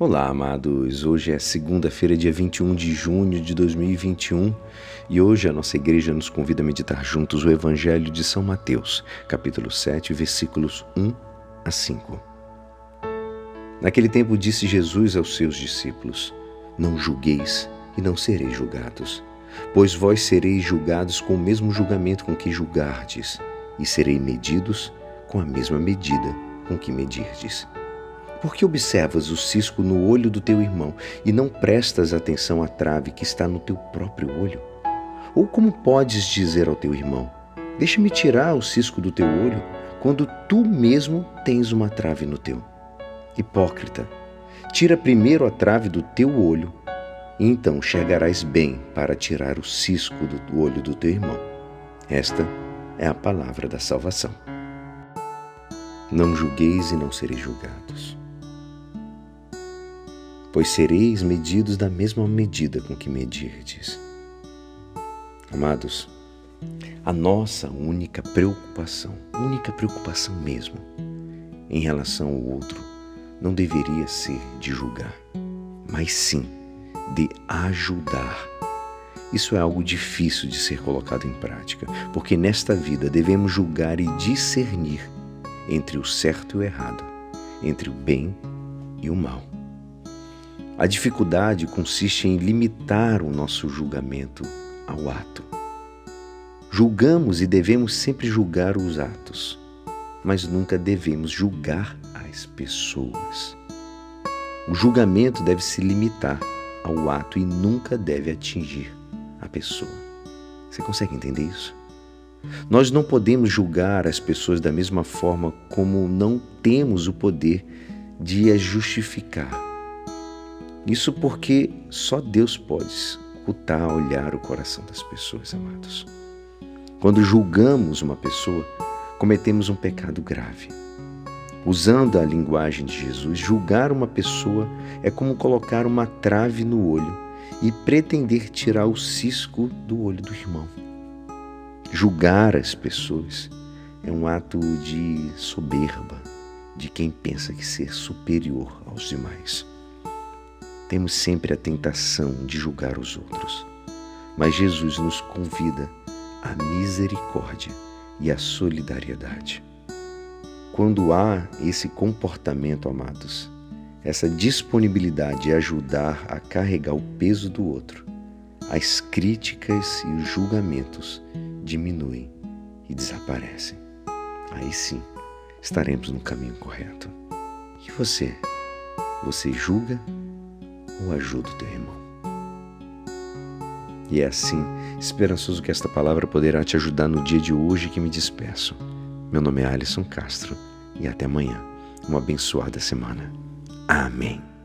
Olá, amados. Hoje é segunda-feira, dia 21 de junho de 2021, e hoje a nossa igreja nos convida a meditar juntos o Evangelho de São Mateus, capítulo 7, versículos 1 a 5. Naquele tempo disse Jesus aos seus discípulos: Não julgueis e não sereis julgados, pois vós sereis julgados com o mesmo julgamento com que julgardes, e sereis medidos com a mesma medida com que medirdes. Por que observas o cisco no olho do teu irmão e não prestas atenção à trave que está no teu próprio olho? Ou como podes dizer ao teu irmão: Deixa-me tirar o cisco do teu olho, quando tu mesmo tens uma trave no teu? Hipócrita, tira primeiro a trave do teu olho, e então chegarás bem para tirar o cisco do olho do teu irmão. Esta é a palavra da salvação. Não julgueis e não sereis julgados pois sereis medidos da mesma medida com que medirdes. Amados, a nossa única preocupação, única preocupação mesmo, em relação ao outro, não deveria ser de julgar, mas sim de ajudar. Isso é algo difícil de ser colocado em prática, porque nesta vida devemos julgar e discernir entre o certo e o errado, entre o bem e o mal. A dificuldade consiste em limitar o nosso julgamento ao ato. Julgamos e devemos sempre julgar os atos, mas nunca devemos julgar as pessoas. O julgamento deve se limitar ao ato e nunca deve atingir a pessoa. Você consegue entender isso? Nós não podemos julgar as pessoas da mesma forma como não temos o poder de as justificar isso porque só Deus pode escutar, olhar o coração das pessoas, amados. Quando julgamos uma pessoa, cometemos um pecado grave. Usando a linguagem de Jesus, julgar uma pessoa é como colocar uma trave no olho e pretender tirar o cisco do olho do irmão. Julgar as pessoas é um ato de soberba de quem pensa que ser superior aos demais. Temos sempre a tentação de julgar os outros, mas Jesus nos convida à misericórdia e à solidariedade. Quando há esse comportamento, amados, essa disponibilidade de ajudar a carregar o peso do outro, as críticas e os julgamentos diminuem e desaparecem. Aí sim estaremos no caminho correto. E você? Você julga ou ajuda o teu irmão. E é assim, esperançoso que esta palavra poderá te ajudar no dia de hoje que me despeço. Meu nome é Alisson Castro e até amanhã. Uma abençoada semana. Amém.